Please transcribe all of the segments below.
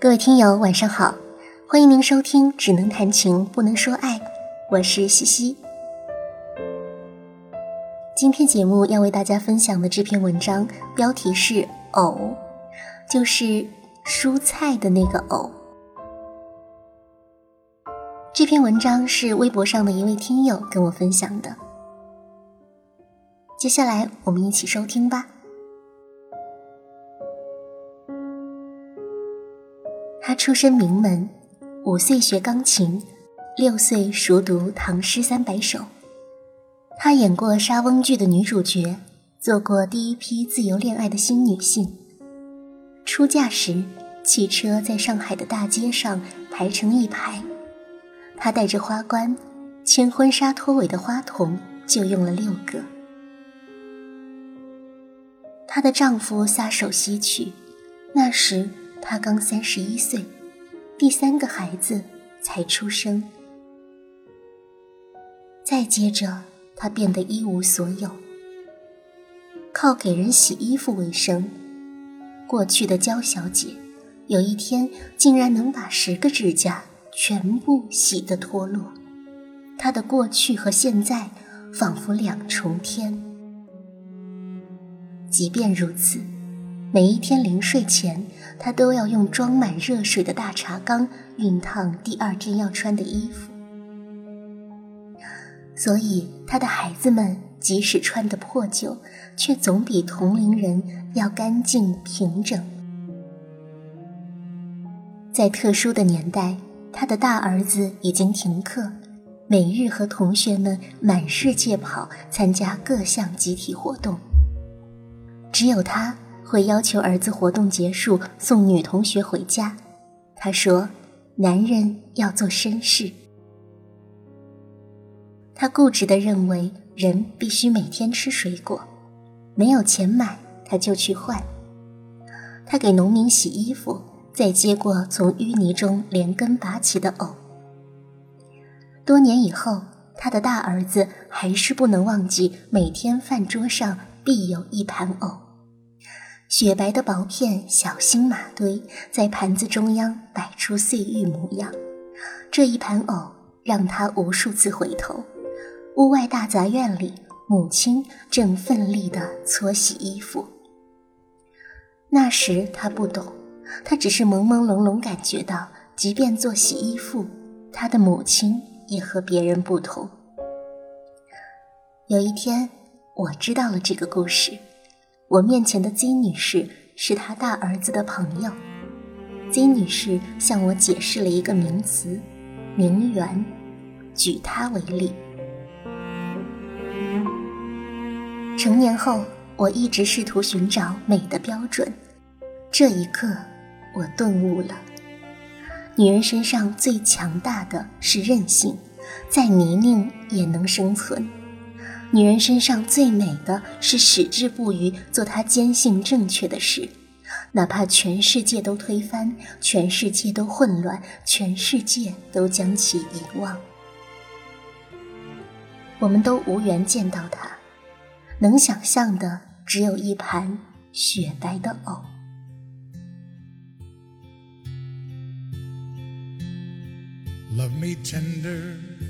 各位听友，晚上好，欢迎您收听《只能谈情不能说爱》，我是西西。今天节目要为大家分享的这篇文章标题是“藕”，就是蔬菜的那个藕。这篇文章是微博上的一位听友跟我分享的，接下来我们一起收听吧。出身名门，五岁学钢琴，六岁熟读唐诗三百首。她演过莎翁剧的女主角，做过第一批自由恋爱的新女性。出嫁时，汽车在上海的大街上排成一排，她带着花冠，牵婚纱拖尾的花童就用了六个。她的丈夫撒手西去，那时。她刚三十一岁，第三个孩子才出生。再接着，她变得一无所有，靠给人洗衣服为生。过去的娇小姐，有一天竟然能把十个指甲全部洗得脱落。她的过去和现在仿佛两重天。即便如此。每一天临睡前，她都要用装满热水的大茶缸熨烫第二天要穿的衣服，所以她的孩子们即使穿得破旧，却总比同龄人要干净平整。在特殊的年代，他的大儿子已经停课，每日和同学们满世界跑，参加各项集体活动，只有他。会要求儿子活动结束送女同学回家。他说：“男人要做绅士。”他固执地认为人必须每天吃水果，没有钱买他就去换。他给农民洗衣服，再接过从淤泥中连根拔起的藕。多年以后，他的大儿子还是不能忘记每天饭桌上必有一盘藕。雪白的薄片，小心马堆，在盘子中央摆出碎玉模样。这一盘藕让他无数次回头。屋外大杂院里，母亲正奋力地搓洗衣服。那时他不懂，他只是朦朦胧胧感觉到，即便做洗衣服，他的母亲也和别人不同。有一天，我知道了这个故事。我面前的金女士是她大儿子的朋友。金女士向我解释了一个名词“名媛”。举她为例，成年后，我一直试图寻找美的标准。这一刻，我顿悟了：女人身上最强大的是韧性，在泥泞也能生存。女人身上最美的是矢志不渝做她坚信正确的事，哪怕全世界都推翻，全世界都混乱，全世界都将其遗忘。我们都无缘见到她，能想象的只有一盘雪白的藕。Love me tender.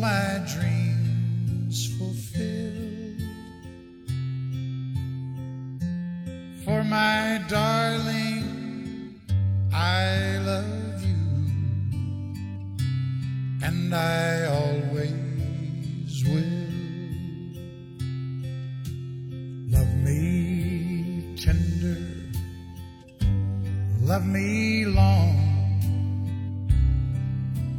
my dreams fulfilled. For my darling, I love you, and I always will. Love me tender, love me long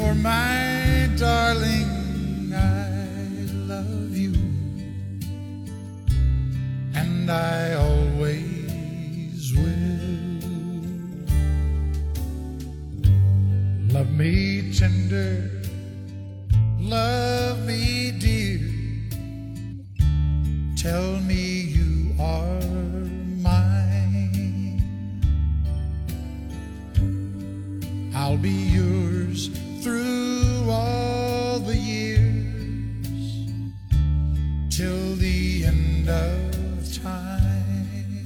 For my darling, I love you, and I always will. Love me tender, love me dear. Tell me you are mine. I'll be yours through all the years till the end of time.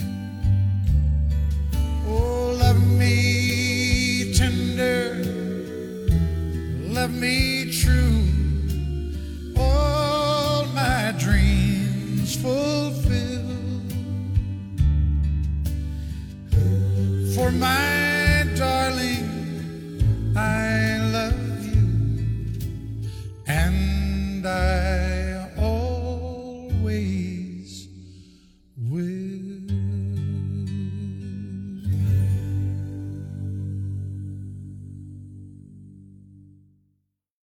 Oh, love me tender, love me true. All my dreams fulfill. For my